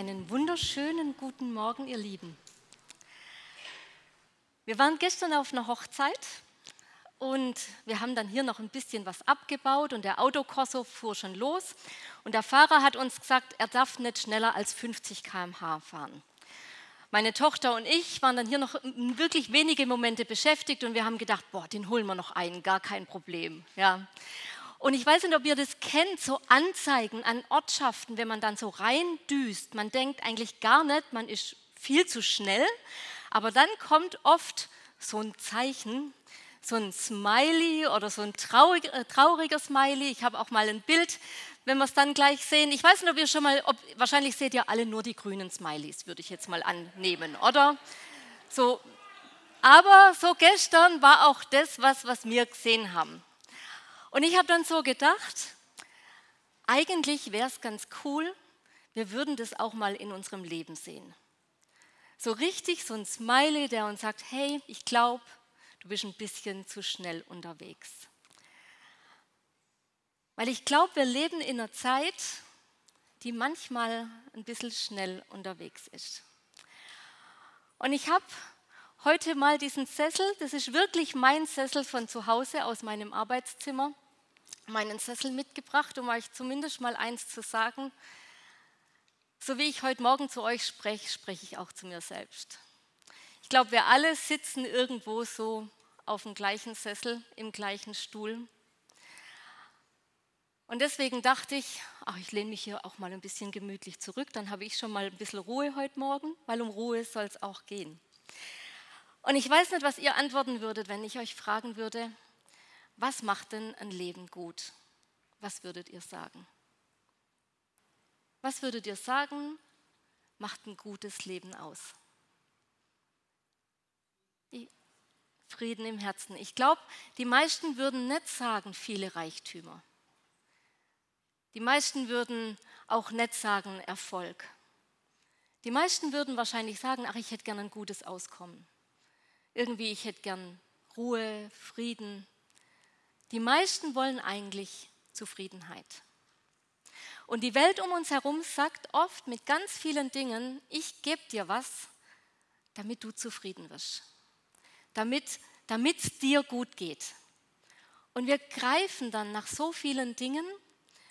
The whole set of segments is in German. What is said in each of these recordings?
Einen wunderschönen guten Morgen, ihr Lieben. Wir waren gestern auf einer Hochzeit und wir haben dann hier noch ein bisschen was abgebaut und der Autokorso fuhr schon los und der Fahrer hat uns gesagt, er darf nicht schneller als 50 km/h fahren. Meine Tochter und ich waren dann hier noch wirklich wenige Momente beschäftigt und wir haben gedacht, boah, den holen wir noch ein, gar kein Problem. Ja. Und ich weiß nicht, ob ihr das kennt, so Anzeigen an Ortschaften, wenn man dann so reindüst. Man denkt eigentlich gar nicht, man ist viel zu schnell, aber dann kommt oft so ein Zeichen, so ein Smiley oder so ein traurig, äh, trauriger Smiley. Ich habe auch mal ein Bild, wenn wir es dann gleich sehen. Ich weiß nicht, ob ihr schon mal, ob, wahrscheinlich seht ihr alle nur die grünen Smileys, würde ich jetzt mal annehmen, oder? So, aber so gestern war auch das, was, was wir gesehen haben. Und ich habe dann so gedacht, eigentlich wäre es ganz cool, wir würden das auch mal in unserem Leben sehen. So richtig so ein Smiley, der uns sagt, hey, ich glaube, du bist ein bisschen zu schnell unterwegs. Weil ich glaube, wir leben in einer Zeit, die manchmal ein bisschen schnell unterwegs ist. Und ich habe heute mal diesen Sessel, das ist wirklich mein Sessel von zu Hause aus meinem Arbeitszimmer, meinen Sessel mitgebracht, um euch zumindest mal eins zu sagen. So wie ich heute Morgen zu euch spreche, spreche ich auch zu mir selbst. Ich glaube, wir alle sitzen irgendwo so auf dem gleichen Sessel, im gleichen Stuhl. Und deswegen dachte ich, ach, ich lehne mich hier auch mal ein bisschen gemütlich zurück, dann habe ich schon mal ein bisschen Ruhe heute Morgen, weil um Ruhe soll es auch gehen. Und ich weiß nicht, was ihr antworten würdet, wenn ich euch fragen würde, was macht denn ein Leben gut? Was würdet ihr sagen? Was würdet ihr sagen, macht ein gutes Leben aus? Frieden im Herzen. Ich glaube, die meisten würden nicht sagen, viele Reichtümer. Die meisten würden auch nicht sagen, Erfolg. Die meisten würden wahrscheinlich sagen, ach, ich hätte gern ein gutes Auskommen. Irgendwie, ich hätte gern Ruhe, Frieden. Die meisten wollen eigentlich Zufriedenheit. Und die Welt um uns herum sagt oft mit ganz vielen Dingen, ich gebe dir was, damit du zufrieden wirst, damit es dir gut geht. Und wir greifen dann nach so vielen Dingen,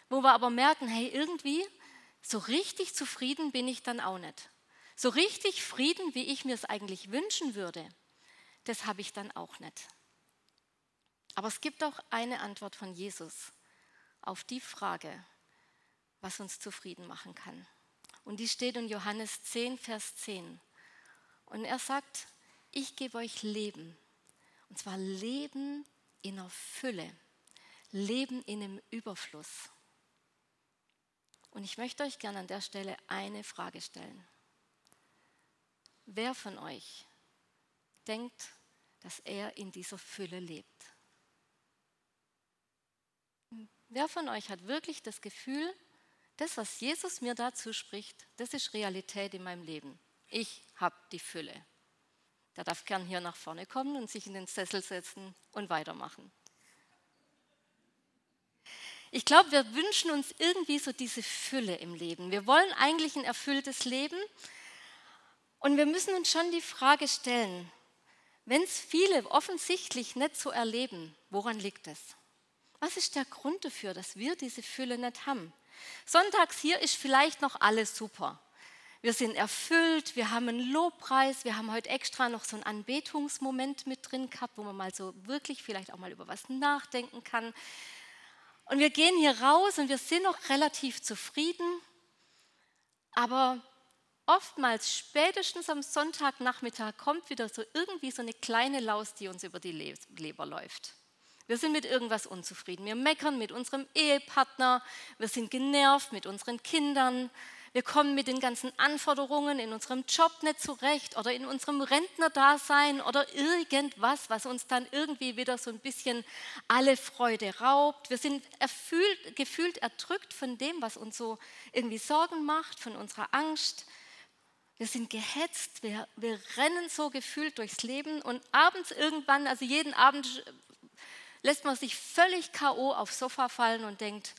wo wir aber merken, hey, irgendwie, so richtig zufrieden bin ich dann auch nicht. So richtig Frieden, wie ich mir es eigentlich wünschen würde, das habe ich dann auch nicht. Aber es gibt auch eine Antwort von Jesus auf die Frage, was uns zufrieden machen kann. Und die steht in Johannes 10, Vers 10. Und er sagt, ich gebe euch Leben. Und zwar Leben in der Fülle, Leben in einem Überfluss. Und ich möchte euch gerne an der Stelle eine Frage stellen. Wer von euch denkt, dass er in dieser Fülle lebt? Wer von euch hat wirklich das Gefühl, das, was Jesus mir dazu spricht, das ist Realität in meinem Leben? Ich habe die Fülle. Der darf gern hier nach vorne kommen und sich in den Sessel setzen und weitermachen. Ich glaube, wir wünschen uns irgendwie so diese Fülle im Leben. Wir wollen eigentlich ein erfülltes Leben. Und wir müssen uns schon die Frage stellen, wenn es viele offensichtlich nicht so erleben, woran liegt es? Was ist der Grund dafür, dass wir diese Fülle nicht haben? Sonntags hier ist vielleicht noch alles super. Wir sind erfüllt, wir haben einen Lobpreis, wir haben heute extra noch so einen Anbetungsmoment mit drin gehabt, wo man mal so wirklich vielleicht auch mal über was nachdenken kann. Und wir gehen hier raus und wir sind noch relativ zufrieden, aber oftmals spätestens am Sonntagnachmittag kommt wieder so irgendwie so eine kleine Laus, die uns über die Leber läuft. Wir sind mit irgendwas unzufrieden. Wir meckern mit unserem Ehepartner, wir sind genervt mit unseren Kindern, wir kommen mit den ganzen Anforderungen in unserem Job nicht zurecht oder in unserem Rentnerdasein oder irgendwas, was uns dann irgendwie wieder so ein bisschen alle Freude raubt. Wir sind erfüllt, gefühlt erdrückt von dem, was uns so irgendwie Sorgen macht, von unserer Angst. Wir sind gehetzt, wir, wir rennen so gefühlt durchs Leben und abends irgendwann, also jeden Abend lässt man sich völlig KO aufs Sofa fallen und denkt,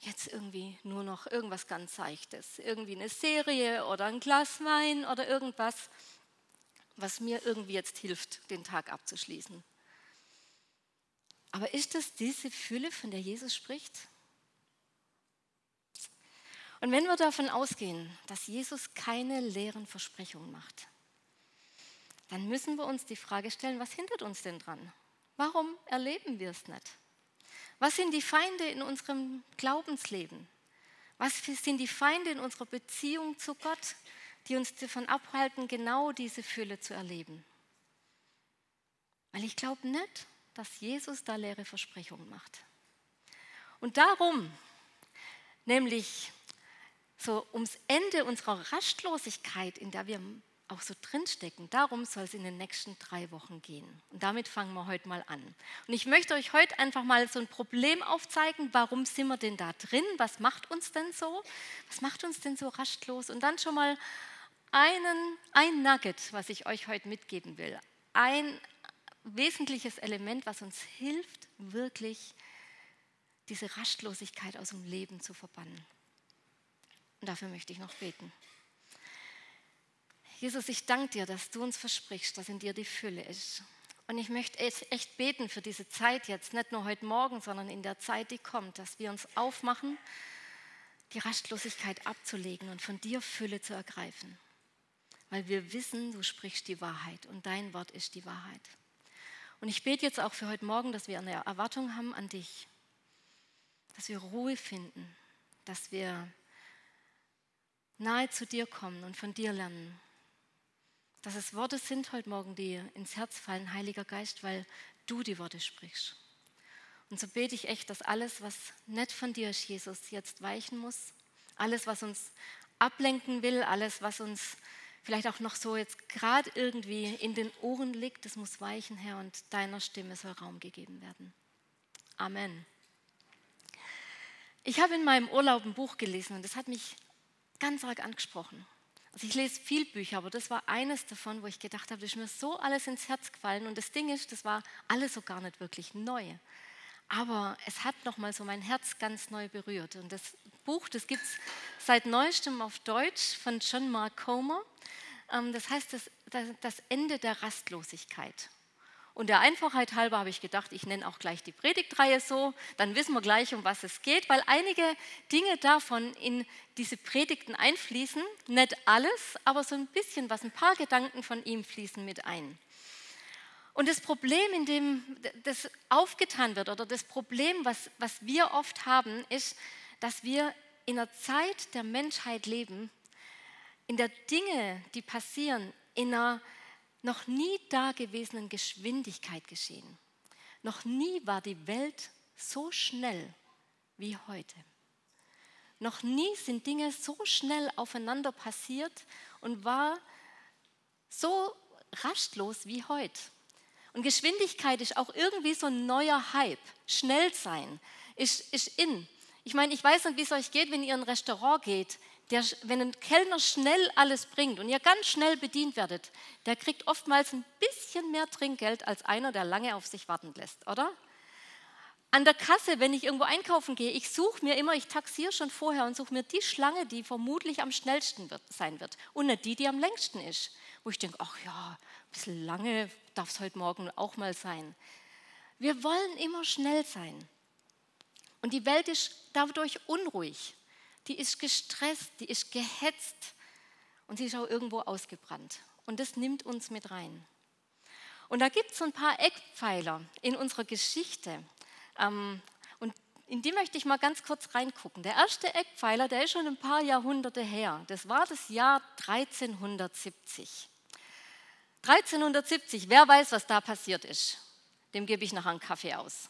jetzt irgendwie nur noch irgendwas ganz Seichtes, irgendwie eine Serie oder ein Glas Wein oder irgendwas, was mir irgendwie jetzt hilft, den Tag abzuschließen. Aber ist das diese Fülle, von der Jesus spricht? Und wenn wir davon ausgehen, dass Jesus keine leeren Versprechungen macht, dann müssen wir uns die Frage stellen, was hindert uns denn dran? Warum erleben wir es nicht? Was sind die Feinde in unserem Glaubensleben? Was sind die Feinde in unserer Beziehung zu Gott, die uns davon abhalten, genau diese Fülle zu erleben? Weil ich glaube nicht, dass Jesus da leere Versprechungen macht. Und darum, nämlich so ums Ende unserer Rastlosigkeit, in der wir auch so drinstecken. Darum soll es in den nächsten drei Wochen gehen. Und damit fangen wir heute mal an. Und ich möchte euch heute einfach mal so ein Problem aufzeigen. Warum sind wir denn da drin? Was macht uns denn so? Was macht uns denn so rastlos? Und dann schon mal einen, ein Nugget, was ich euch heute mitgeben will. Ein wesentliches Element, was uns hilft, wirklich diese Rastlosigkeit aus dem Leben zu verbannen. Und dafür möchte ich noch beten. Jesus, ich danke dir, dass du uns versprichst, dass in dir die Fülle ist. Und ich möchte echt beten für diese Zeit jetzt, nicht nur heute Morgen, sondern in der Zeit, die kommt, dass wir uns aufmachen, die Rastlosigkeit abzulegen und von dir Fülle zu ergreifen. Weil wir wissen, du sprichst die Wahrheit und dein Wort ist die Wahrheit. Und ich bete jetzt auch für heute Morgen, dass wir eine Erwartung haben an dich, dass wir Ruhe finden, dass wir nahe zu dir kommen und von dir lernen dass es Worte sind heute Morgen, die ins Herz fallen, Heiliger Geist, weil du die Worte sprichst. Und so bete ich echt, dass alles, was nicht von dir ist, Jesus, jetzt weichen muss. Alles, was uns ablenken will, alles, was uns vielleicht auch noch so jetzt gerade irgendwie in den Ohren liegt, das muss weichen, Herr, und deiner Stimme soll Raum gegeben werden. Amen. Ich habe in meinem Urlaub ein Buch gelesen und das hat mich ganz arg angesprochen. Also ich lese viel Bücher, aber das war eines davon, wo ich gedacht habe, das ist mir so alles ins Herz gefallen. Und das Ding ist, das war alles so gar nicht wirklich neu. Aber es hat nochmal so mein Herz ganz neu berührt. Und das Buch, das gibt es seit neuestem auf Deutsch von John Mark Comer. Ähm, das heißt das, das Ende der Rastlosigkeit. Und der Einfachheit halber habe ich gedacht, ich nenne auch gleich die Predigtreihe so, dann wissen wir gleich, um was es geht, weil einige Dinge davon in diese Predigten einfließen. Nicht alles, aber so ein bisschen was, ein paar Gedanken von ihm fließen mit ein. Und das Problem, in dem das aufgetan wird, oder das Problem, was, was wir oft haben, ist, dass wir in einer Zeit der Menschheit leben, in der Dinge, die passieren, in einer noch nie dagewesenen Geschwindigkeit geschehen. Noch nie war die Welt so schnell wie heute. Noch nie sind Dinge so schnell aufeinander passiert und war so rastlos wie heute. Und Geschwindigkeit ist auch irgendwie so ein neuer Hype. Schnell sein ist, ist in. Ich meine, ich weiß nicht, wie es euch geht, wenn ihr in ein Restaurant geht der, wenn ein Kellner schnell alles bringt und ihr ganz schnell bedient werdet, der kriegt oftmals ein bisschen mehr Trinkgeld als einer, der lange auf sich warten lässt, oder? An der Kasse, wenn ich irgendwo einkaufen gehe, ich suche mir immer, ich taxiere schon vorher und suche mir die Schlange, die vermutlich am schnellsten wird, sein wird und nicht die, die am längsten ist. Wo ich denke, ach ja, ein bisschen lange darf es heute Morgen auch mal sein. Wir wollen immer schnell sein. Und die Welt ist dadurch unruhig die ist gestresst, die ist gehetzt und sie ist auch irgendwo ausgebrannt. Und das nimmt uns mit rein. Und da gibt es so ein paar Eckpfeiler in unserer Geschichte. Ähm, und in die möchte ich mal ganz kurz reingucken. Der erste Eckpfeiler, der ist schon ein paar Jahrhunderte her. Das war das Jahr 1370. 1370, wer weiß, was da passiert ist? Dem gebe ich nachher einen Kaffee aus.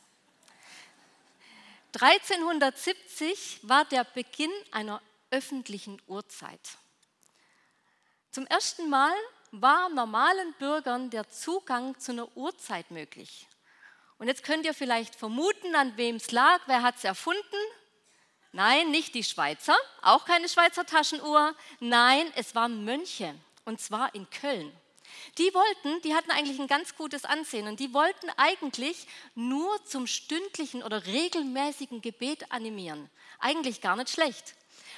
1370 war der Beginn einer öffentlichen Uhrzeit. Zum ersten Mal war normalen Bürgern der Zugang zu einer Uhrzeit möglich. Und jetzt könnt ihr vielleicht vermuten, an wem es lag. Wer hat es erfunden? Nein, nicht die Schweizer, auch keine Schweizer Taschenuhr. Nein, es waren Mönche, und zwar in Köln. Die wollten, die hatten eigentlich ein ganz gutes Ansehen und die wollten eigentlich nur zum stündlichen oder regelmäßigen Gebet animieren. Eigentlich gar nicht schlecht.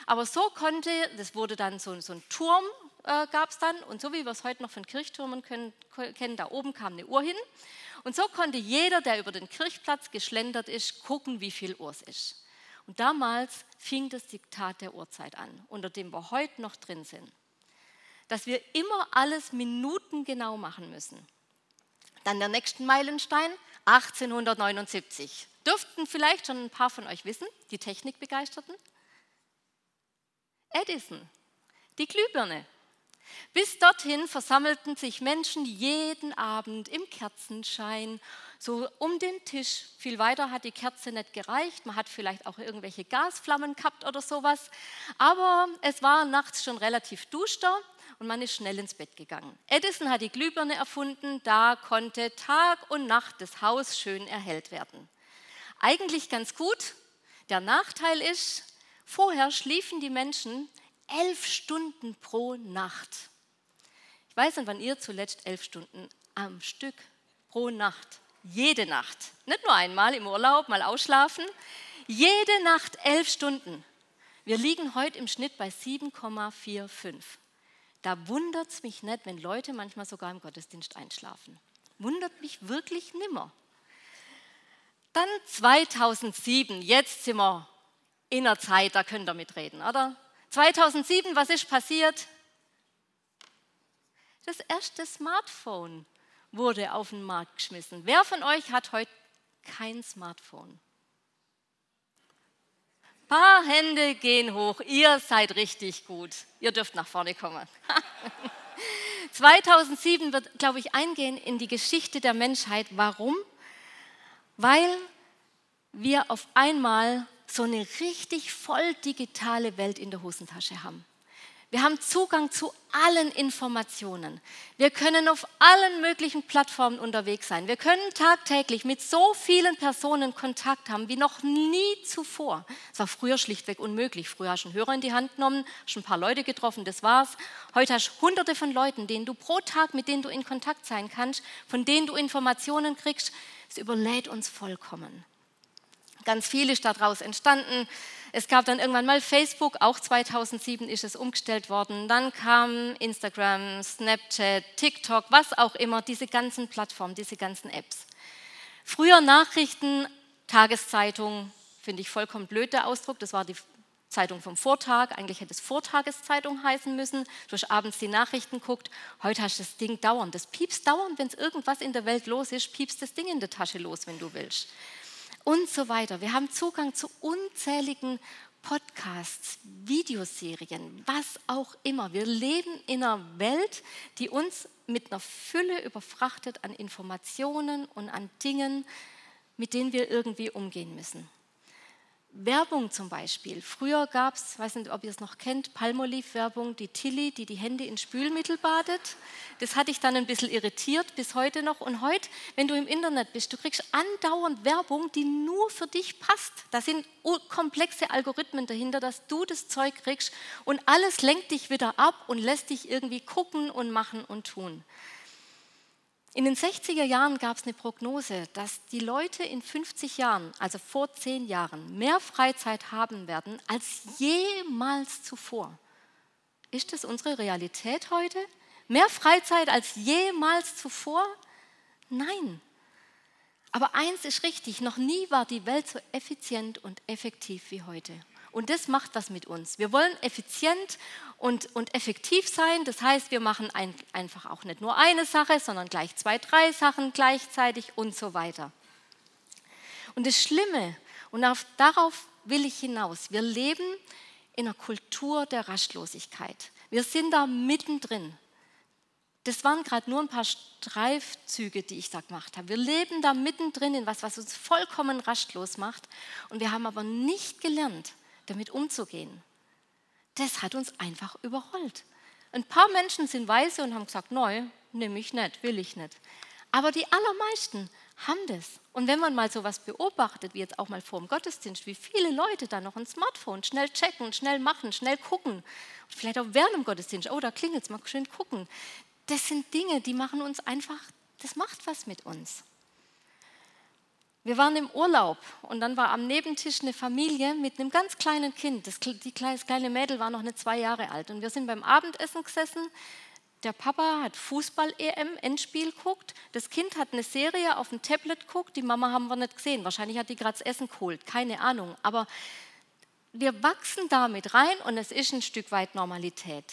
Aber so konnte, das wurde dann so, so ein Turm, äh, gab es dann, und so wie wir es heute noch von Kirchtürmen können, kennen, da oben kam eine Uhr hin. Und so konnte jeder, der über den Kirchplatz geschlendert ist, gucken, wie viel Uhr es ist. Und damals fing das Diktat der Uhrzeit an, unter dem wir heute noch drin sind. Dass wir immer alles minutengenau machen müssen. Dann der nächste Meilenstein, 1879. Dürften vielleicht schon ein paar von euch wissen, die Technikbegeisterten? Edison, die Glühbirne. Bis dorthin versammelten sich Menschen jeden Abend im Kerzenschein, so um den Tisch. Viel weiter hat die Kerze nicht gereicht. Man hat vielleicht auch irgendwelche Gasflammen gehabt oder sowas. Aber es war nachts schon relativ duster und man ist schnell ins Bett gegangen. Edison hat die Glühbirne erfunden. Da konnte Tag und Nacht das Haus schön erhellt werden. Eigentlich ganz gut. Der Nachteil ist, vorher schliefen die Menschen elf Stunden pro Nacht. Ich weiß nicht, wann ihr zuletzt elf Stunden am Stück pro Nacht, jede Nacht, nicht nur einmal im Urlaub, mal ausschlafen, jede Nacht elf Stunden. Wir liegen heute im Schnitt bei 7,45. Da wundert es mich nicht, wenn Leute manchmal sogar im Gottesdienst einschlafen. Wundert mich wirklich nimmer. Dann 2007, jetzt sind wir in der Zeit, da könnt ihr mitreden, oder? 2007, was ist passiert? Das erste Smartphone wurde auf den Markt geschmissen. Wer von euch hat heute kein Smartphone? Paar Hände gehen hoch. Ihr seid richtig gut. Ihr dürft nach vorne kommen. 2007 wird, glaube ich, eingehen in die Geschichte der Menschheit. Warum? Weil wir auf einmal so eine richtig voll digitale Welt in der Hosentasche haben. Wir haben Zugang zu allen Informationen. Wir können auf allen möglichen Plattformen unterwegs sein. Wir können tagtäglich mit so vielen Personen Kontakt haben wie noch nie zuvor. Das war früher schlichtweg unmöglich. Früher hast du einen Hörer in die Hand genommen, hast ein paar Leute getroffen, das war's. Heute hast du hunderte von Leuten, denen du pro Tag, mit denen du in Kontakt sein kannst, von denen du Informationen kriegst. Es überlädt uns vollkommen. Ganz viel ist daraus entstanden. Es gab dann irgendwann mal Facebook, auch 2007 ist es umgestellt worden. Dann kam Instagram, Snapchat, TikTok, was auch immer, diese ganzen Plattformen, diese ganzen Apps. Früher Nachrichten, Tageszeitung, finde ich vollkommen blöd der Ausdruck, das war die Zeitung vom Vortag, eigentlich hätte es Vortageszeitung heißen müssen. Du hast abends die Nachrichten guckt, heute hast du das Ding dauernd. Das piepst dauernd, wenn es irgendwas in der Welt los ist, piepst das Ding in der Tasche los, wenn du willst und so weiter. Wir haben Zugang zu unzähligen Podcasts, Videoserien, was auch immer. Wir leben in einer Welt, die uns mit einer Fülle überfrachtet an Informationen und an Dingen, mit denen wir irgendwie umgehen müssen. Werbung zum Beispiel. Früher gab es, weiß nicht, ob ihr es noch kennt, Palmolive-Werbung, die Tilly, die die Hände in Spülmittel badet. Das hatte ich dann ein bisschen irritiert, bis heute noch. Und heute, wenn du im Internet bist, du kriegst andauernd Werbung, die nur für dich passt. Da sind komplexe Algorithmen dahinter, dass du das Zeug kriegst und alles lenkt dich wieder ab und lässt dich irgendwie gucken und machen und tun. In den 60er Jahren gab es eine Prognose, dass die Leute in 50 Jahren, also vor zehn Jahren, mehr Freizeit haben werden als jemals zuvor. Ist das unsere Realität heute? Mehr Freizeit als jemals zuvor? Nein. Aber eins ist richtig, noch nie war die Welt so effizient und effektiv wie heute. Und das macht was mit uns. Wir wollen effizient und, und effektiv sein. Das heißt, wir machen ein, einfach auch nicht nur eine Sache, sondern gleich zwei, drei Sachen gleichzeitig und so weiter. Und das Schlimme, und auf, darauf will ich hinaus, wir leben in einer Kultur der Rastlosigkeit. Wir sind da mittendrin. Das waren gerade nur ein paar Streifzüge, die ich da gemacht habe. Wir leben da mittendrin in was, was uns vollkommen rastlos macht. Und wir haben aber nicht gelernt, damit umzugehen. Das hat uns einfach überrollt. Ein paar Menschen sind weise und haben gesagt, neu, nehme ich nicht, will ich nicht. Aber die allermeisten haben das. Und wenn man mal sowas beobachtet, wie jetzt auch mal vor dem Gottesdienst, wie viele Leute da noch ein Smartphone schnell checken, schnell machen, schnell gucken, vielleicht auch während dem Gottesdienst, oh, da klingelt es, mal schön gucken. das sind Dinge, die machen uns einfach, das macht was mit uns. Wir waren im Urlaub und dann war am Nebentisch eine Familie mit einem ganz kleinen Kind. Das, die, kleine Mädel war noch eine zwei Jahre alt. Und wir sind beim Abendessen gesessen. Der Papa hat Fußball-EM-Endspiel geguckt. Das Kind hat eine Serie auf dem Tablet geguckt. Die Mama haben wir nicht gesehen. Wahrscheinlich hat die gerade das Essen geholt. Keine Ahnung. Aber wir wachsen damit rein und es ist ein Stück weit Normalität.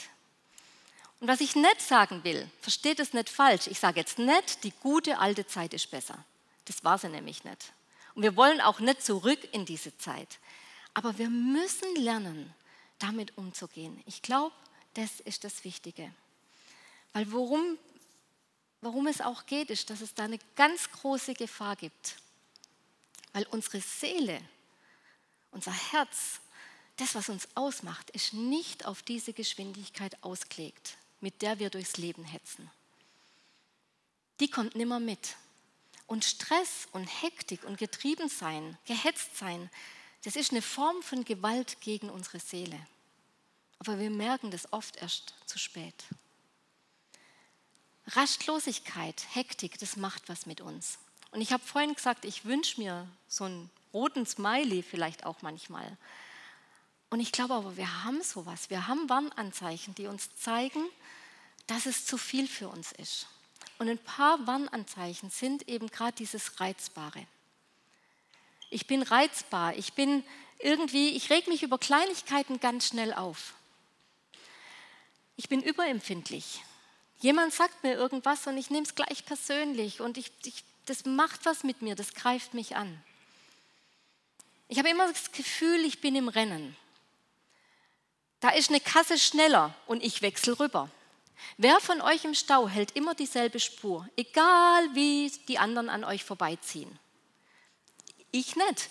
Und was ich nicht sagen will, versteht es nicht falsch. Ich sage jetzt nicht, die gute alte Zeit ist besser. Das war sie nämlich nicht. Und wir wollen auch nicht zurück in diese Zeit. Aber wir müssen lernen, damit umzugehen. Ich glaube, das ist das Wichtige. Weil worum, worum es auch geht, ist, dass es da eine ganz große Gefahr gibt. Weil unsere Seele, unser Herz, das, was uns ausmacht, ist nicht auf diese Geschwindigkeit ausgelegt, mit der wir durchs Leben hetzen. Die kommt nimmer mit. Und Stress und Hektik und Getriebensein, gehetzt sein, das ist eine Form von Gewalt gegen unsere Seele. Aber wir merken das oft erst zu spät. Rastlosigkeit, Hektik, das macht was mit uns. Und ich habe vorhin gesagt, ich wünsche mir so einen roten Smiley vielleicht auch manchmal. Und ich glaube aber, wir haben sowas. Wir haben Warnanzeichen, die uns zeigen, dass es zu viel für uns ist. Und ein paar Warnanzeichen sind eben gerade dieses Reizbare. Ich bin reizbar, ich bin irgendwie, ich reg mich über Kleinigkeiten ganz schnell auf. Ich bin überempfindlich. Jemand sagt mir irgendwas und ich nehme es gleich persönlich und ich, ich, das macht was mit mir, das greift mich an. Ich habe immer das Gefühl, ich bin im Rennen. Da ist eine Kasse schneller und ich wechsle rüber. Wer von euch im Stau hält immer dieselbe Spur, egal wie die anderen an euch vorbeiziehen? Ich nicht.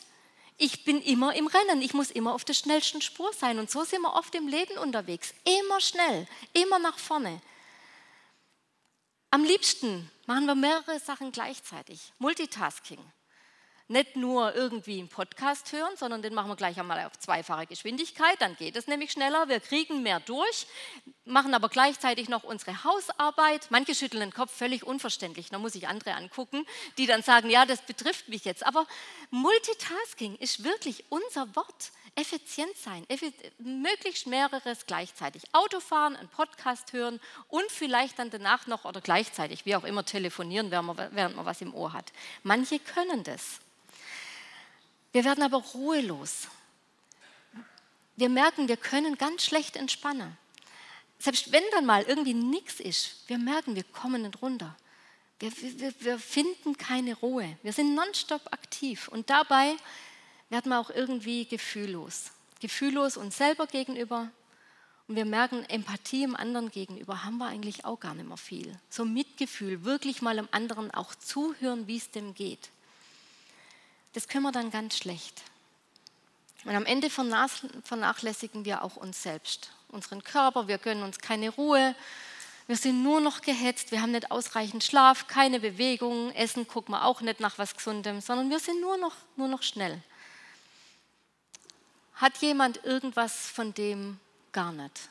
Ich bin immer im Rennen, ich muss immer auf der schnellsten Spur sein und so sind wir oft im Leben unterwegs. Immer schnell, immer nach vorne. Am liebsten machen wir mehrere Sachen gleichzeitig. Multitasking nicht nur irgendwie einen Podcast hören, sondern den machen wir gleich einmal auf zweifache Geschwindigkeit, dann geht es nämlich schneller, wir kriegen mehr durch, machen aber gleichzeitig noch unsere Hausarbeit. Manche schütteln den Kopf völlig unverständlich, da muss ich andere angucken, die dann sagen, ja, das betrifft mich jetzt. Aber Multitasking ist wirklich unser Wort. Effizient sein, möglichst mehreres gleichzeitig. Autofahren, einen Podcast hören und vielleicht dann danach noch oder gleichzeitig, wie auch immer, telefonieren, während man, während man was im Ohr hat. Manche können das. Wir werden aber ruhelos. Wir merken, wir können ganz schlecht entspannen. Selbst wenn dann mal irgendwie nichts ist, wir merken, wir kommen nicht runter. Wir, wir, wir finden keine Ruhe. Wir sind nonstop aktiv und dabei werden wir auch irgendwie gefühllos. Gefühllos uns selber gegenüber und wir merken, Empathie im anderen gegenüber haben wir eigentlich auch gar nicht mehr viel. So Mitgefühl, wirklich mal dem anderen auch zuhören, wie es dem geht das können wir dann ganz schlecht. Und am Ende vernachlässigen wir auch uns selbst, unseren Körper, wir gönnen uns keine Ruhe, wir sind nur noch gehetzt, wir haben nicht ausreichend Schlaf, keine Bewegung, Essen gucken wir auch nicht nach was Gesundem, sondern wir sind nur noch, nur noch schnell. Hat jemand irgendwas von dem gar nicht?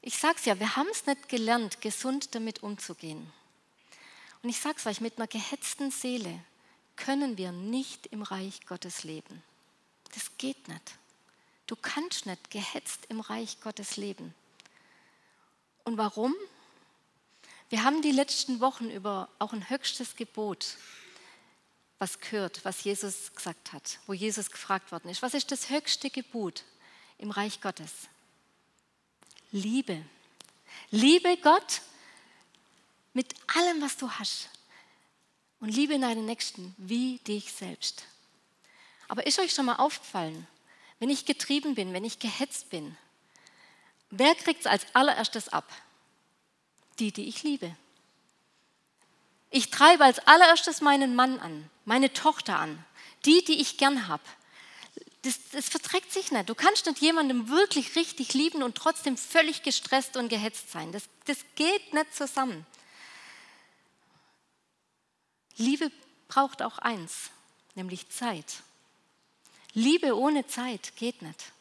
Ich sage es ja, wir haben es nicht gelernt, gesund damit umzugehen. Und ich sage es euch, mit einer gehetzten Seele können wir nicht im Reich Gottes leben. Das geht nicht. Du kannst nicht gehetzt im Reich Gottes leben. Und warum? Wir haben die letzten Wochen über auch ein höchstes Gebot was gehört, was Jesus gesagt hat, wo Jesus gefragt worden ist. Was ist das höchste Gebot im Reich Gottes? Liebe. Liebe Gott mit allem, was du hast. Und liebe deinen Nächsten wie dich selbst. Aber ist euch schon mal aufgefallen, wenn ich getrieben bin, wenn ich gehetzt bin, wer kriegt es als allererstes ab? Die, die ich liebe. Ich treibe als allererstes meinen Mann an, meine Tochter an, die, die ich gern habe. Das, das, verträgt sich nicht. Du kannst nicht jemandem wirklich richtig lieben und trotzdem völlig gestresst und gehetzt sein. Das, das geht nicht zusammen. Liebe braucht auch eins, nämlich Zeit. Liebe ohne Zeit geht nicht.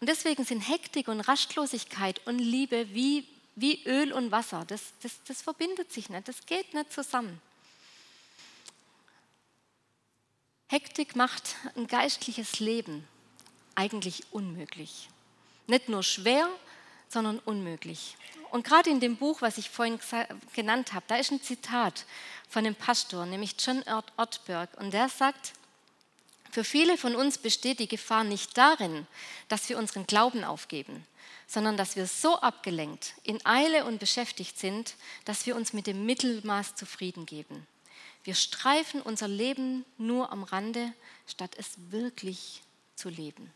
Und deswegen sind Hektik und Rastlosigkeit und Liebe wie, wie Öl und Wasser. Das, das, das verbindet sich nicht, das geht nicht zusammen. Hektik macht ein geistliches Leben eigentlich unmöglich. Nicht nur schwer, sondern unmöglich. Und gerade in dem Buch, was ich vorhin genannt habe, da ist ein Zitat von einem Pastor, nämlich John Ortberg. Und der sagt, für viele von uns besteht die Gefahr nicht darin, dass wir unseren Glauben aufgeben, sondern dass wir so abgelenkt, in Eile und beschäftigt sind, dass wir uns mit dem Mittelmaß zufrieden geben. Wir streifen unser Leben nur am Rande, statt es wirklich zu leben.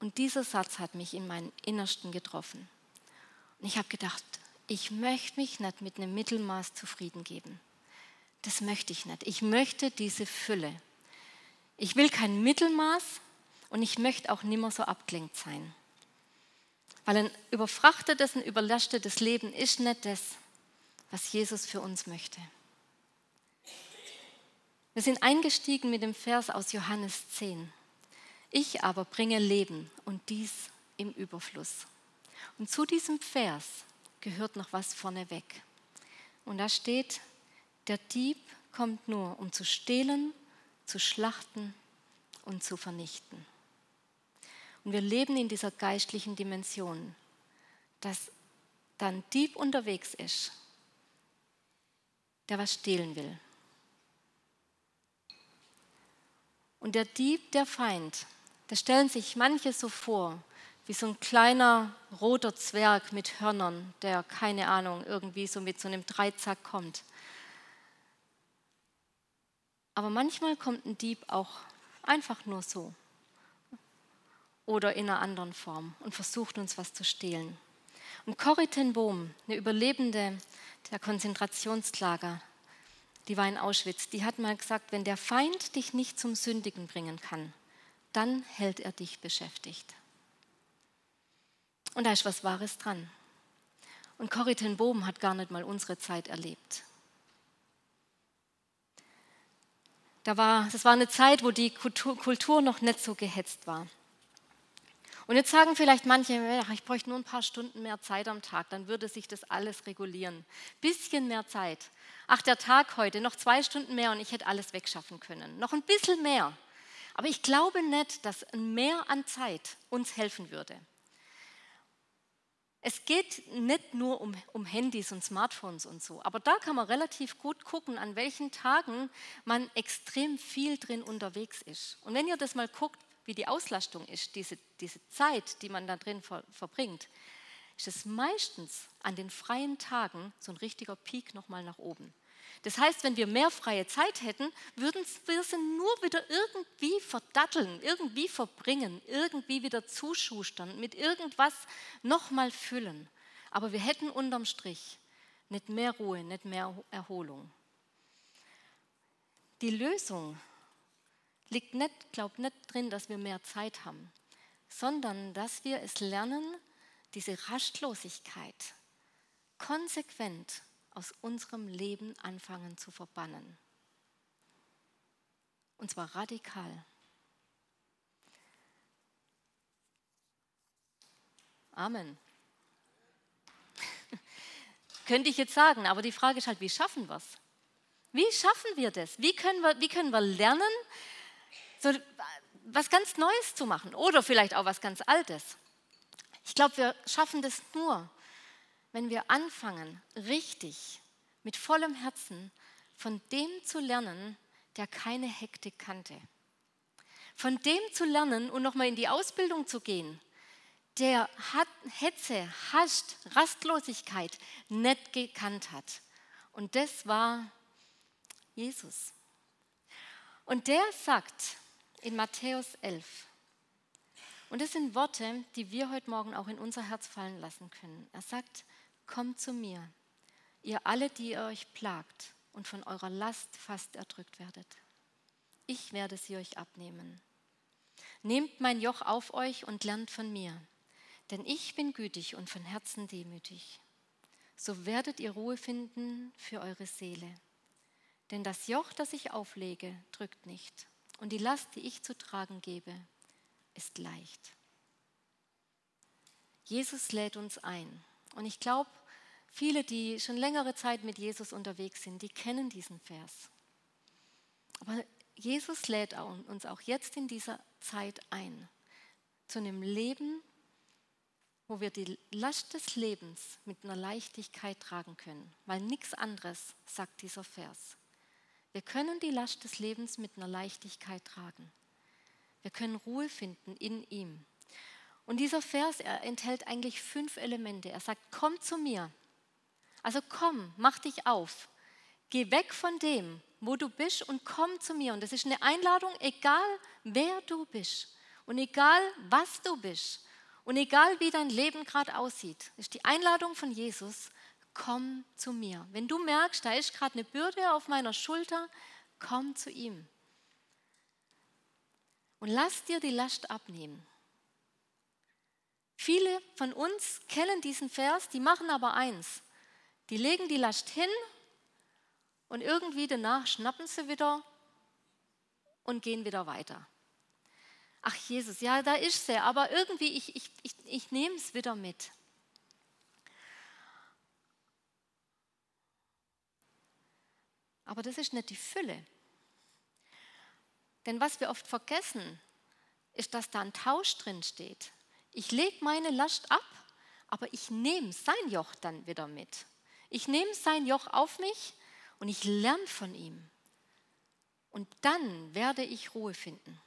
Und dieser Satz hat mich in meinen Innersten getroffen. Und ich habe gedacht, ich möchte mich nicht mit einem Mittelmaß zufrieden geben. Das möchte ich nicht. Ich möchte diese Fülle. Ich will kein Mittelmaß und ich möchte auch nimmer so abgelenkt sein. Weil ein überfrachtetes und überlastetes Leben ist nicht das, was Jesus für uns möchte. Wir sind eingestiegen mit dem Vers aus Johannes 10. Ich aber bringe Leben und dies im Überfluss. Und zu diesem Vers gehört noch was vorneweg. Und da steht, der Dieb kommt nur, um zu stehlen, zu schlachten und zu vernichten. Und wir leben in dieser geistlichen Dimension, dass dann Dieb unterwegs ist, der was stehlen will. Und der Dieb, der Feind, da stellen sich manche so vor, wie so ein kleiner roter Zwerg mit Hörnern, der, keine Ahnung, irgendwie so mit so einem Dreizack kommt. Aber manchmal kommt ein Dieb auch einfach nur so oder in einer anderen Form und versucht uns was zu stehlen. Und Corrie ten Bohm, eine Überlebende der Konzentrationslager, die war in Auschwitz, die hat mal gesagt, wenn der Feind dich nicht zum Sündigen bringen kann, dann hält er dich beschäftigt. Und da ist was Wahres dran. Und Corrie ten Bohm hat gar nicht mal unsere Zeit erlebt. Da war, das war eine Zeit, wo die Kultur, noch nicht so gehetzt war. Und jetzt sagen vielleicht manche, ich bräuchte nur ein paar Stunden mehr Zeit am Tag, dann würde sich das alles regulieren. Bisschen mehr Zeit. Ach, der Tag heute, noch zwei Stunden mehr und ich hätte alles wegschaffen können. Noch ein bisschen mehr. Aber ich glaube nicht, dass ein Mehr an Zeit uns helfen würde. Es geht nicht nur um, um, Handys und Smartphones und so, aber da kann man relativ gut gucken, an welchen Tagen man extrem viel drin unterwegs ist. Und wenn ihr das mal guckt, wie die Auslastung ist, diese, diese Zeit, die man da drin ver, verbringt, ist es meistens an den freien Tagen so ein richtiger Peak nochmal nach oben. Das heißt, wenn wir mehr freie Zeit hätten, würden wir sie nur wieder irgendwie verdatteln, irgendwie verbringen, irgendwie wieder zuschustern, mit irgendwas nochmal füllen. Aber wir hätten unterm Strich nicht mehr Ruhe, nicht mehr Erholung. Die Lösung liegt nicht, glaub nicht drin, dass wir mehr Zeit haben, sondern dass wir es lernen, diese Rastlosigkeit konsequent aus unserem Leben anfangen zu verbannen. Und zwar radikal. Amen. Könnte ich jetzt sagen, aber die Frage ist halt, wie schaffen wir es? Wie schaffen wir das? Wie können wir, wie können wir lernen, so was ganz Neues zu machen oder vielleicht auch was ganz Altes? Ich glaube, wir schaffen das nur, wenn wir anfangen, richtig, mit vollem Herzen von dem zu lernen, der keine Hektik kannte. Von dem zu lernen und nochmal in die Ausbildung zu gehen, der hat, Hetze, Hascht, Rastlosigkeit nicht gekannt hat. Und das war Jesus. Und der sagt in Matthäus 11, und das sind Worte, die wir heute Morgen auch in unser Herz fallen lassen können. Er sagt, Kommt zu mir, ihr alle, die ihr euch plagt und von eurer Last fast erdrückt werdet. Ich werde sie euch abnehmen. Nehmt mein Joch auf euch und lernt von mir, denn ich bin gütig und von Herzen demütig. So werdet ihr Ruhe finden für eure Seele. Denn das Joch, das ich auflege, drückt nicht, und die Last, die ich zu tragen gebe, ist leicht. Jesus lädt uns ein. Und ich glaube, viele, die schon längere Zeit mit Jesus unterwegs sind, die kennen diesen Vers. Aber Jesus lädt uns auch jetzt in dieser Zeit ein zu einem Leben, wo wir die Last des Lebens mit einer Leichtigkeit tragen können, weil nichts anderes sagt dieser Vers. Wir können die Last des Lebens mit einer Leichtigkeit tragen. Wir können Ruhe finden in ihm. Und dieser Vers er enthält eigentlich fünf Elemente. Er sagt, komm zu mir. Also komm, mach dich auf. Geh weg von dem, wo du bist und komm zu mir. Und das ist eine Einladung, egal wer du bist und egal was du bist und egal wie dein Leben gerade aussieht. Das ist die Einladung von Jesus, komm zu mir. Wenn du merkst, da ist gerade eine Bürde auf meiner Schulter, komm zu ihm. Und lass dir die Last abnehmen. Viele von uns kennen diesen Vers, die machen aber eins. Die legen die Last hin und irgendwie danach schnappen sie wieder und gehen wieder weiter. Ach Jesus, ja, da ist sie, aber irgendwie, ich, ich, ich, ich nehme es wieder mit. Aber das ist nicht die Fülle. Denn was wir oft vergessen, ist, dass da ein Tausch drin steht. Ich lege meine Last ab, aber ich nehme sein Joch dann wieder mit. Ich nehme sein Joch auf mich und ich lerne von ihm. Und dann werde ich Ruhe finden.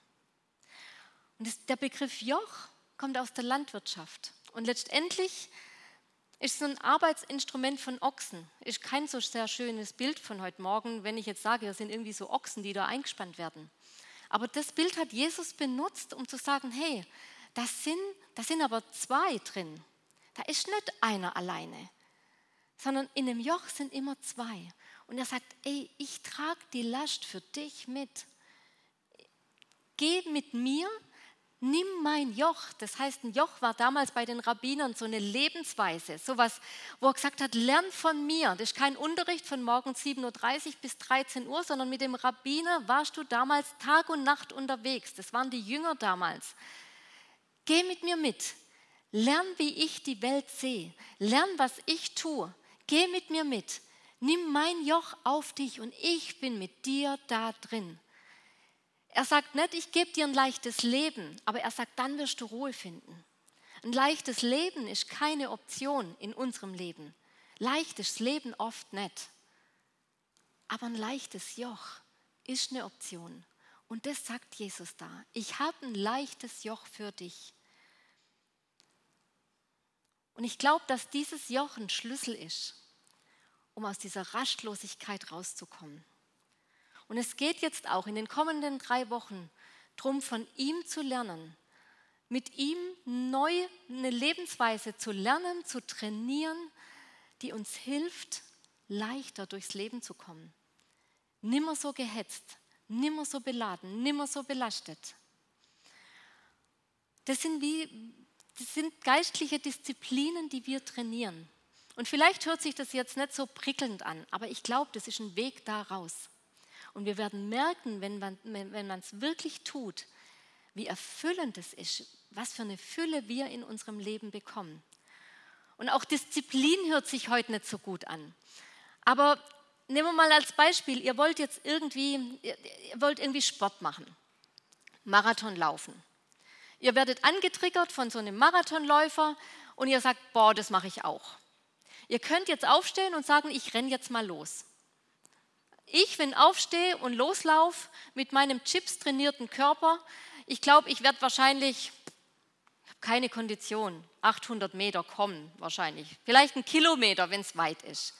Und das, der Begriff Joch kommt aus der Landwirtschaft. Und letztendlich ist so ein Arbeitsinstrument von Ochsen. Ist kein so sehr schönes Bild von heute Morgen, wenn ich jetzt sage, das sind irgendwie so Ochsen, die da eingespannt werden. Aber das Bild hat Jesus benutzt, um zu sagen, hey, das sind, das sind aber zwei drin. Da ist nicht einer alleine, sondern in dem Joch sind immer zwei. Und er sagt, ey, ich trage die Last für dich mit. Geh mit mir, nimm mein Joch. Das heißt, ein Joch war damals bei den Rabbinern so eine Lebensweise, sowas, wo er gesagt hat, lern von mir. Das ist kein Unterricht von morgens 7.30 Uhr bis 13 Uhr, sondern mit dem Rabbiner warst du damals Tag und Nacht unterwegs. Das waren die Jünger damals. Geh mit mir mit. Lern, wie ich die Welt sehe. Lern, was ich tue. Geh mit mir mit. Nimm mein Joch auf dich und ich bin mit dir da drin. Er sagt nicht, ich gebe dir ein leichtes Leben, aber er sagt, dann wirst du Ruhe finden. Ein leichtes Leben ist keine Option in unserem Leben. Leicht ist das Leben oft nicht. Aber ein leichtes Joch ist eine Option. Und das sagt Jesus da. Ich habe ein leichtes Joch für dich. Und ich glaube, dass dieses Joch ein Schlüssel ist, um aus dieser Rastlosigkeit rauszukommen. Und es geht jetzt auch in den kommenden drei Wochen darum, von ihm zu lernen, mit ihm neu eine Lebensweise zu lernen, zu trainieren, die uns hilft, leichter durchs Leben zu kommen. Nimmer so gehetzt, nimmer so beladen, nimmer so belastet. Das sind, wie, das sind geistliche Disziplinen, die wir trainieren. Und vielleicht hört sich das jetzt nicht so prickelnd an, aber ich glaube, das ist ein Weg daraus. Und wir werden merken, wenn man es wirklich tut, wie erfüllend es ist, was für eine Fülle wir in unserem Leben bekommen. Und auch Disziplin hört sich heute nicht so gut an. Aber nehmen wir mal als Beispiel, ihr wollt jetzt irgendwie, ihr, wollt irgendwie Sport machen, Marathon laufen. Ihr werdet angetriggert von so einem Marathonläufer und ihr sagt, boah, das mache ich auch. Ihr könnt jetzt aufstehen und sagen, ich renne jetzt mal los. Ich, wenn aufstehe und loslaufe mit meinem Chips trainierten Körper, ich glaube, ich werde wahrscheinlich keine Kondition, 800 Meter kommen wahrscheinlich, vielleicht ein Kilometer, wenn es weit ist.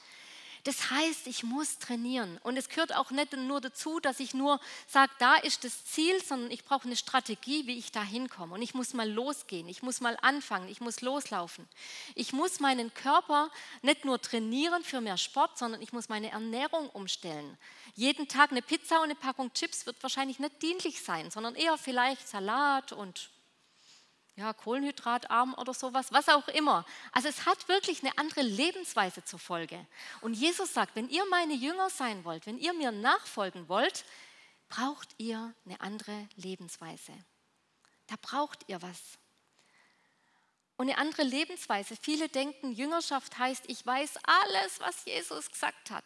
Das heißt, ich muss trainieren. Und es gehört auch nicht nur dazu, dass ich nur sage, da ist das Ziel, sondern ich brauche eine Strategie, wie ich da hinkomme. Und ich muss mal losgehen, ich muss mal anfangen, ich muss loslaufen. Ich muss meinen Körper nicht nur trainieren für mehr Sport, sondern ich muss meine Ernährung umstellen. Jeden Tag eine Pizza und eine Packung Chips wird wahrscheinlich nicht dienlich sein, sondern eher vielleicht Salat und ja, kohlenhydratarm oder sowas, was auch immer. Also es hat wirklich eine andere Lebensweise zur Folge. Und Jesus sagt, wenn ihr meine Jünger sein wollt, wenn ihr mir nachfolgen wollt, braucht ihr eine andere Lebensweise. Da braucht ihr was. und eine andere Lebensweise. Viele denken, Jüngerschaft heißt, ich weiß alles, was Jesus gesagt hat.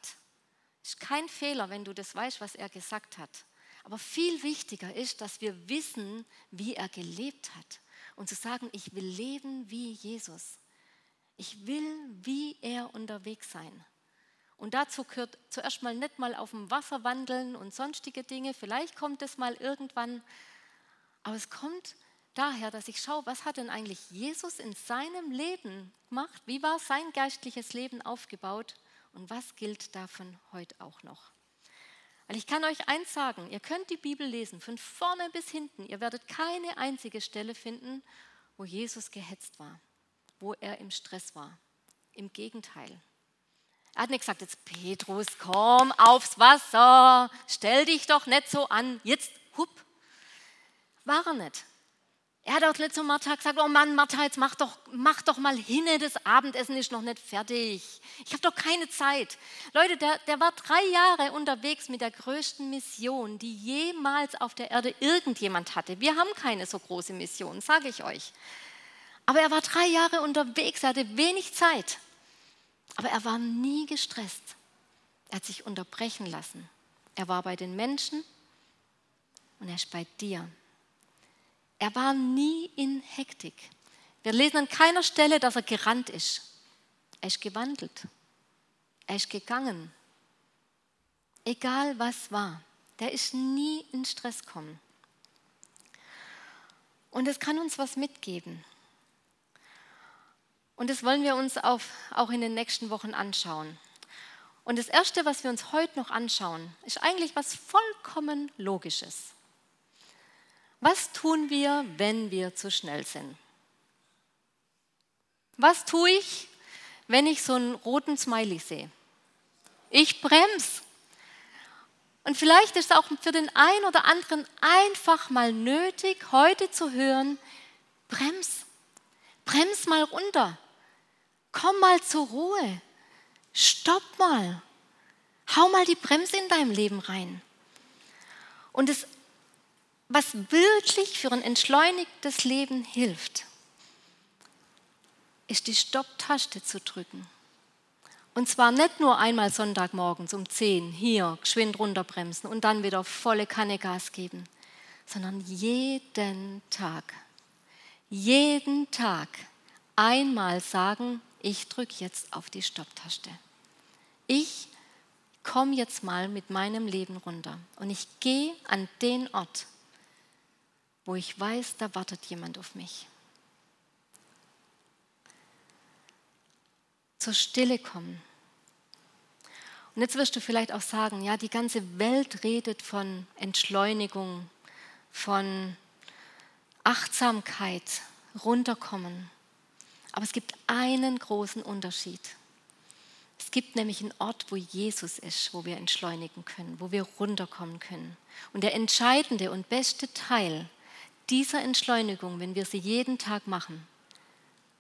Ist kein Fehler, wenn du das weißt, was er gesagt hat. Aber viel wichtiger ist, dass wir wissen, wie er gelebt hat. Und zu sagen, ich will leben wie Jesus. Ich will wie er unterwegs sein. Und dazu gehört zuerst mal nicht mal auf dem Wasser wandeln und sonstige Dinge. Vielleicht kommt es mal irgendwann. Aber es kommt daher, dass ich schaue, was hat denn eigentlich Jesus in seinem Leben gemacht? Wie war sein geistliches Leben aufgebaut? Und was gilt davon heute auch noch? Weil ich kann euch eins sagen, ihr könnt die Bibel lesen, von vorne bis hinten. Ihr werdet keine einzige Stelle finden, wo Jesus gehetzt war, wo er im Stress war. Im Gegenteil. Er hat nicht gesagt, jetzt Petrus, komm aufs Wasser, stell dich doch nicht so an, jetzt hupp. War er nicht. Er hat auch nicht zu Martha gesagt, oh Mann, Martha, jetzt mach doch, mach doch mal hin, das Abendessen ist noch nicht fertig. Ich habe doch keine Zeit. Leute, der, der war drei Jahre unterwegs mit der größten Mission, die jemals auf der Erde irgendjemand hatte. Wir haben keine so große Mission, sage ich euch. Aber er war drei Jahre unterwegs, er hatte wenig Zeit. Aber er war nie gestresst. Er hat sich unterbrechen lassen. Er war bei den Menschen und er ist bei dir. Er war nie in Hektik. Wir lesen an keiner Stelle, dass er gerannt ist. Er ist gewandelt. Er ist gegangen. Egal was war. Der ist nie in Stress gekommen. Und es kann uns was mitgeben. Und das wollen wir uns auf, auch in den nächsten Wochen anschauen. Und das Erste, was wir uns heute noch anschauen, ist eigentlich was vollkommen Logisches. Was tun wir, wenn wir zu schnell sind? Was tue ich, wenn ich so einen roten Smiley sehe? Ich bremse. Und vielleicht ist es auch für den einen oder anderen einfach mal nötig, heute zu hören, brems, brems mal runter, komm mal zur Ruhe, stopp mal, hau mal die Bremse in deinem Leben rein. Und das was wirklich für ein entschleunigtes Leben hilft, ist die Stopptaste zu drücken. Und zwar nicht nur einmal Sonntagmorgens um 10 hier geschwind runterbremsen und dann wieder volle Kanne Gas geben, sondern jeden Tag, jeden Tag einmal sagen, ich drücke jetzt auf die Stopptaste. Ich komme jetzt mal mit meinem Leben runter und ich gehe an den Ort, wo ich weiß, da wartet jemand auf mich. Zur Stille kommen. Und jetzt wirst du vielleicht auch sagen, ja, die ganze Welt redet von Entschleunigung, von Achtsamkeit, runterkommen. Aber es gibt einen großen Unterschied. Es gibt nämlich einen Ort, wo Jesus ist, wo wir entschleunigen können, wo wir runterkommen können. Und der entscheidende und beste Teil dieser Entschleunigung, wenn wir sie jeden Tag machen,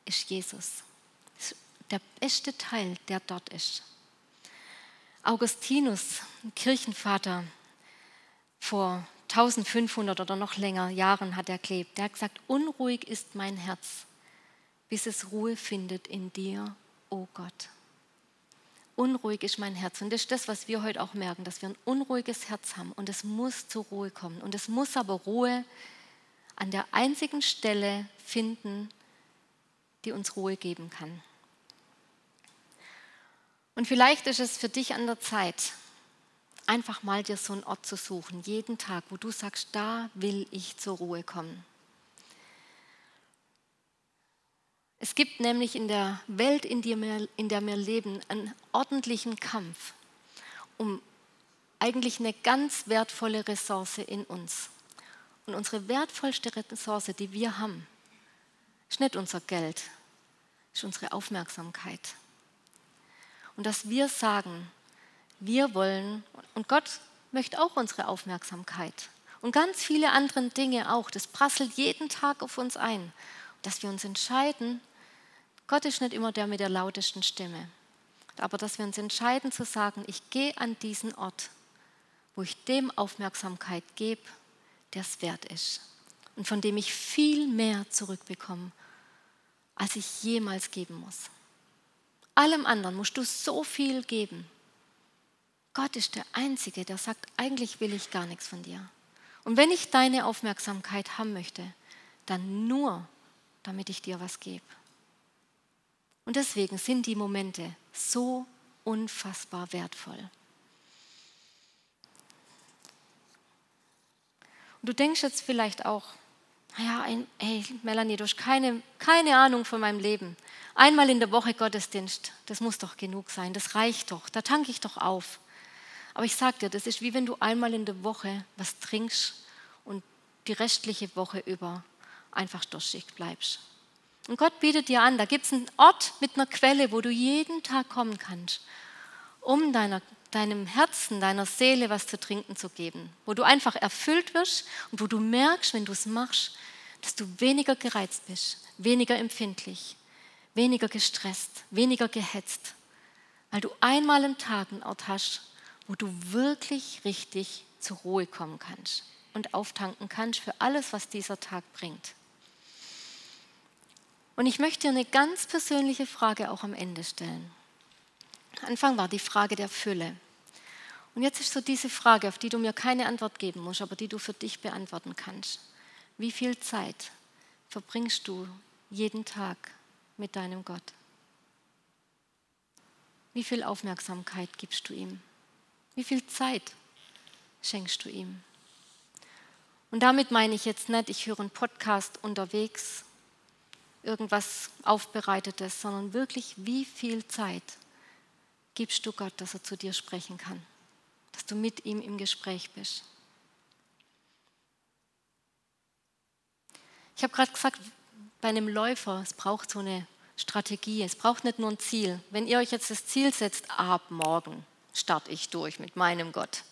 ist Jesus. Ist der beste Teil, der dort ist. Augustinus, Kirchenvater, vor 1500 oder noch länger Jahren hat er gelebt. Der hat gesagt, unruhig ist mein Herz, bis es Ruhe findet in dir, o oh Gott. Unruhig ist mein Herz. Und das ist das, was wir heute auch merken, dass wir ein unruhiges Herz haben. Und es muss zur Ruhe kommen. Und es muss aber Ruhe an der einzigen Stelle finden, die uns Ruhe geben kann. Und vielleicht ist es für dich an der Zeit, einfach mal dir so einen Ort zu suchen, jeden Tag, wo du sagst, da will ich zur Ruhe kommen. Es gibt nämlich in der Welt, in der, wir, in der wir leben, einen ordentlichen Kampf um eigentlich eine ganz wertvolle Ressource in uns. Und unsere wertvollste Ressource, die wir haben, ist nicht unser Geld, ist unsere Aufmerksamkeit. Und dass wir sagen, wir wollen, und Gott möchte auch unsere Aufmerksamkeit und ganz viele andere Dinge auch, das prasselt jeden Tag auf uns ein, dass wir uns entscheiden, Gott ist nicht immer der mit der lautesten Stimme, aber dass wir uns entscheiden zu sagen, ich gehe an diesen Ort, wo ich dem Aufmerksamkeit gebe der es wert ist und von dem ich viel mehr zurückbekomme, als ich jemals geben muss. Allem anderen musst du so viel geben. Gott ist der Einzige, der sagt, eigentlich will ich gar nichts von dir. Und wenn ich deine Aufmerksamkeit haben möchte, dann nur, damit ich dir was gebe. Und deswegen sind die Momente so unfassbar wertvoll. Und du denkst jetzt vielleicht auch, naja, hey Melanie, du hast keine, keine Ahnung von meinem Leben. Einmal in der Woche Gottesdienst, das muss doch genug sein, das reicht doch, da tanke ich doch auf. Aber ich sage dir, das ist wie wenn du einmal in der Woche was trinkst und die restliche Woche über einfach durstig bleibst. Und Gott bietet dir an, da gibt es einen Ort mit einer Quelle, wo du jeden Tag kommen kannst, um deiner, deinem Herzen, deiner Seele was zu trinken zu geben, wo du einfach erfüllt wirst und wo du merkst, wenn du es machst, dass du weniger gereizt bist, weniger empfindlich, weniger gestresst, weniger gehetzt, weil du einmal im Tag einen Ort hast, wo du wirklich richtig zur Ruhe kommen kannst und auftanken kannst für alles, was dieser Tag bringt. Und ich möchte dir eine ganz persönliche Frage auch am Ende stellen. Anfang war die Frage der Fülle. Und jetzt ist so diese Frage, auf die du mir keine Antwort geben musst, aber die du für dich beantworten kannst. Wie viel Zeit verbringst du jeden Tag mit deinem Gott? Wie viel Aufmerksamkeit gibst du ihm? Wie viel Zeit schenkst du ihm? Und damit meine ich jetzt nicht, ich höre einen Podcast unterwegs irgendwas Aufbereitetes, sondern wirklich, wie viel Zeit gibst du Gott, dass er zu dir sprechen kann, dass du mit ihm im Gespräch bist. Ich habe gerade gesagt, bei einem Läufer, es braucht so eine Strategie, es braucht nicht nur ein Ziel. Wenn ihr euch jetzt das Ziel setzt, ab morgen starte ich durch mit meinem Gott.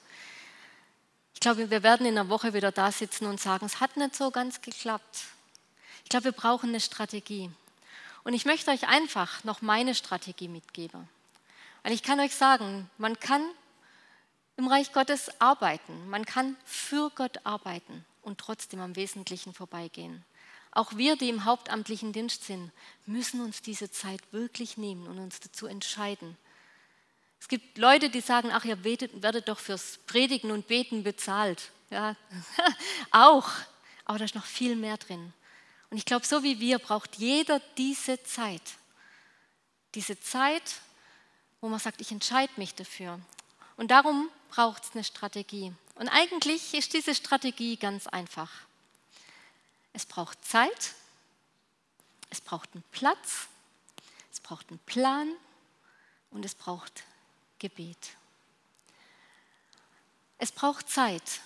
Ich glaube, wir werden in einer Woche wieder da sitzen und sagen, es hat nicht so ganz geklappt. Ich glaube, wir brauchen eine Strategie. Und ich möchte euch einfach noch meine Strategie mitgeben. Weil ich kann euch sagen, man kann im Reich Gottes arbeiten, man kann für Gott arbeiten und trotzdem am Wesentlichen vorbeigehen. Auch wir, die im hauptamtlichen Dienst sind, müssen uns diese Zeit wirklich nehmen und uns dazu entscheiden. Es gibt Leute, die sagen, ach, ihr werdet doch fürs Predigen und Beten bezahlt. Ja, auch. Aber da ist noch viel mehr drin. Und ich glaube, so wie wir braucht jeder diese Zeit. Diese Zeit, wo man sagt, ich entscheide mich dafür. Und darum braucht es eine Strategie. Und eigentlich ist diese Strategie ganz einfach. Es braucht Zeit, es braucht einen Platz, es braucht einen Plan und es braucht Gebet. Es braucht Zeit.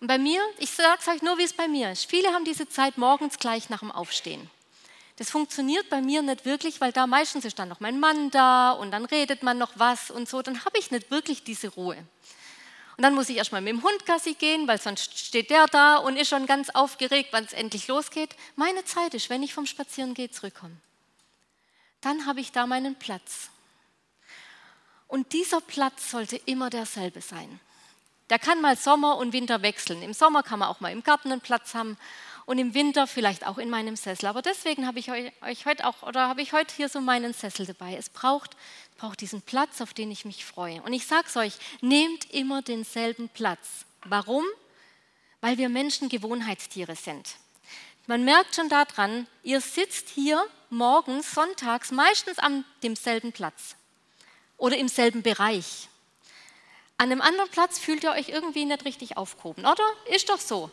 Und bei mir, ich sage es euch nur, wie es bei mir ist. Viele haben diese Zeit morgens gleich nach dem Aufstehen. Das funktioniert bei mir nicht wirklich, weil da meistens ist dann noch mein Mann da und dann redet man noch was und so. Dann habe ich nicht wirklich diese Ruhe. Und dann muss ich erstmal mit dem Hund Gassi gehen, weil sonst steht der da und ist schon ganz aufgeregt, wann es endlich losgeht. Meine Zeit ist, wenn ich vom Spazierengehen zurückkomme. Dann habe ich da meinen Platz. Und dieser Platz sollte immer derselbe sein. Der kann mal Sommer und Winter wechseln. Im Sommer kann man auch mal im Garten einen Platz haben und im Winter vielleicht auch in meinem Sessel. Aber deswegen habe ich euch heute auch oder habe ich heute hier so meinen Sessel dabei. Es braucht, braucht diesen Platz, auf den ich mich freue. Und ich sage es euch, nehmt immer denselben Platz. Warum? Weil wir Menschen Gewohnheitstiere sind. Man merkt schon daran, ihr sitzt hier morgens, sonntags meistens an demselben Platz oder im selben Bereich. An einem anderen Platz fühlt ihr euch irgendwie nicht richtig aufgehoben, oder? Ist doch so.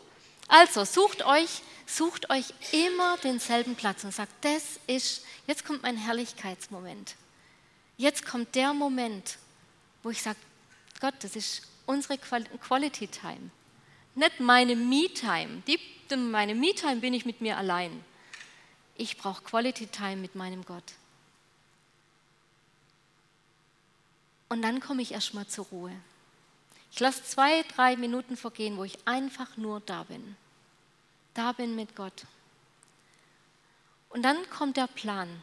Also sucht euch, sucht euch immer denselben Platz und sagt, das ist, jetzt kommt mein Herrlichkeitsmoment. Jetzt kommt der Moment, wo ich sage, Gott, das ist unsere Quality Time. Nicht meine Me-Time. Meine Me-Time bin ich mit mir allein. Ich brauche Quality Time mit meinem Gott. Und dann komme ich erstmal zur Ruhe. Ich lasse zwei, drei Minuten vergehen, wo ich einfach nur da bin. Da bin mit Gott. Und dann kommt der Plan.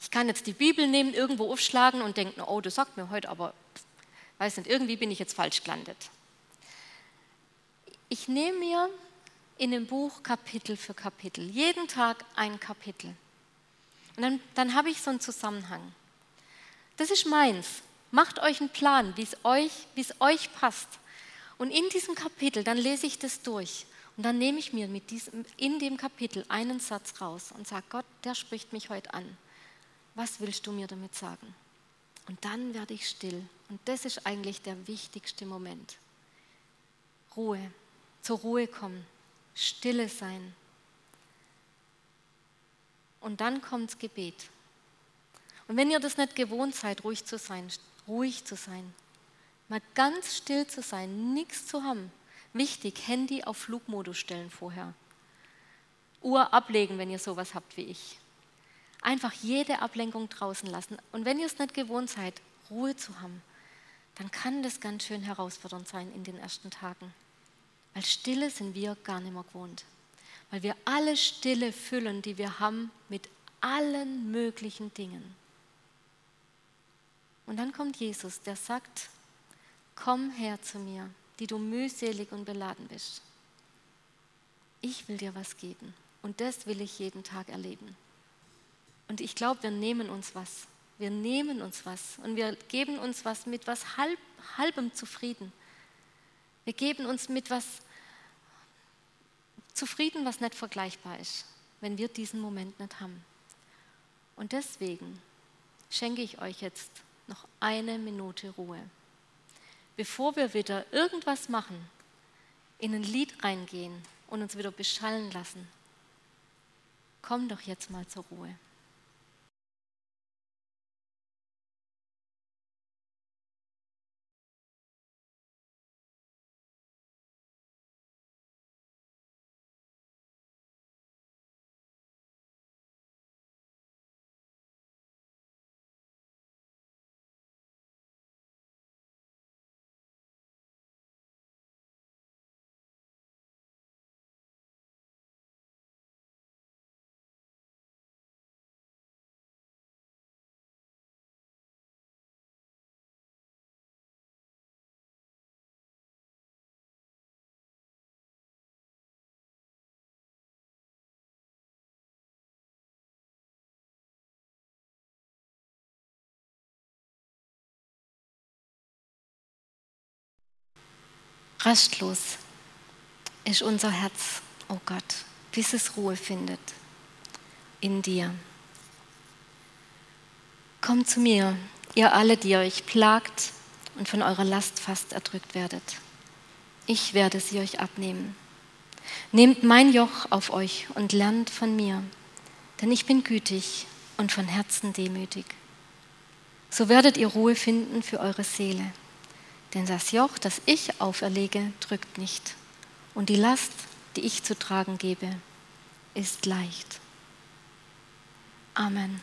Ich kann jetzt die Bibel nehmen, irgendwo aufschlagen und denken, oh, das sagt mir heute, aber weiß nicht, irgendwie bin ich jetzt falsch gelandet. Ich nehme mir in dem Buch Kapitel für Kapitel, jeden Tag ein Kapitel. Und dann, dann habe ich so einen Zusammenhang. Das ist meins. Macht euch einen Plan, wie es euch, es euch passt. Und in diesem Kapitel, dann lese ich das durch. Und dann nehme ich mir mit diesem, in dem Kapitel einen Satz raus und sage, Gott, der spricht mich heute an. Was willst du mir damit sagen? Und dann werde ich still. Und das ist eigentlich der wichtigste Moment. Ruhe, zur Ruhe kommen, stille sein. Und dann kommt das Gebet. Und wenn ihr das nicht gewohnt seid, ruhig zu sein, ruhig zu sein, mal ganz still zu sein, nichts zu haben. Wichtig, Handy auf Flugmodus stellen vorher. Uhr ablegen, wenn ihr sowas habt wie ich. Einfach jede Ablenkung draußen lassen. Und wenn ihr es nicht gewohnt seid, Ruhe zu haben, dann kann das ganz schön herausfordernd sein in den ersten Tagen. Weil Stille sind wir gar nicht mehr gewohnt. Weil wir alle Stille füllen, die wir haben, mit allen möglichen Dingen. Und dann kommt Jesus, der sagt, komm her zu mir, die du mühselig und beladen bist. Ich will dir was geben und das will ich jeden Tag erleben. Und ich glaube, wir nehmen uns was. Wir nehmen uns was und wir geben uns was mit was halb, halbem zufrieden. Wir geben uns mit was zufrieden, was nicht vergleichbar ist, wenn wir diesen Moment nicht haben. Und deswegen schenke ich euch jetzt noch eine Minute Ruhe. Bevor wir wieder irgendwas machen, in ein Lied reingehen und uns wieder beschallen lassen, komm doch jetzt mal zur Ruhe. Rastlos ist unser Herz, oh Gott, bis es Ruhe findet in dir. Kommt zu mir, ihr alle, die euch plagt und von eurer Last fast erdrückt werdet. Ich werde sie euch abnehmen. Nehmt mein Joch auf euch und lernt von mir, denn ich bin gütig und von Herzen demütig. So werdet ihr Ruhe finden für eure Seele. Denn das Joch, das ich auferlege, drückt nicht. Und die Last, die ich zu tragen gebe, ist leicht. Amen.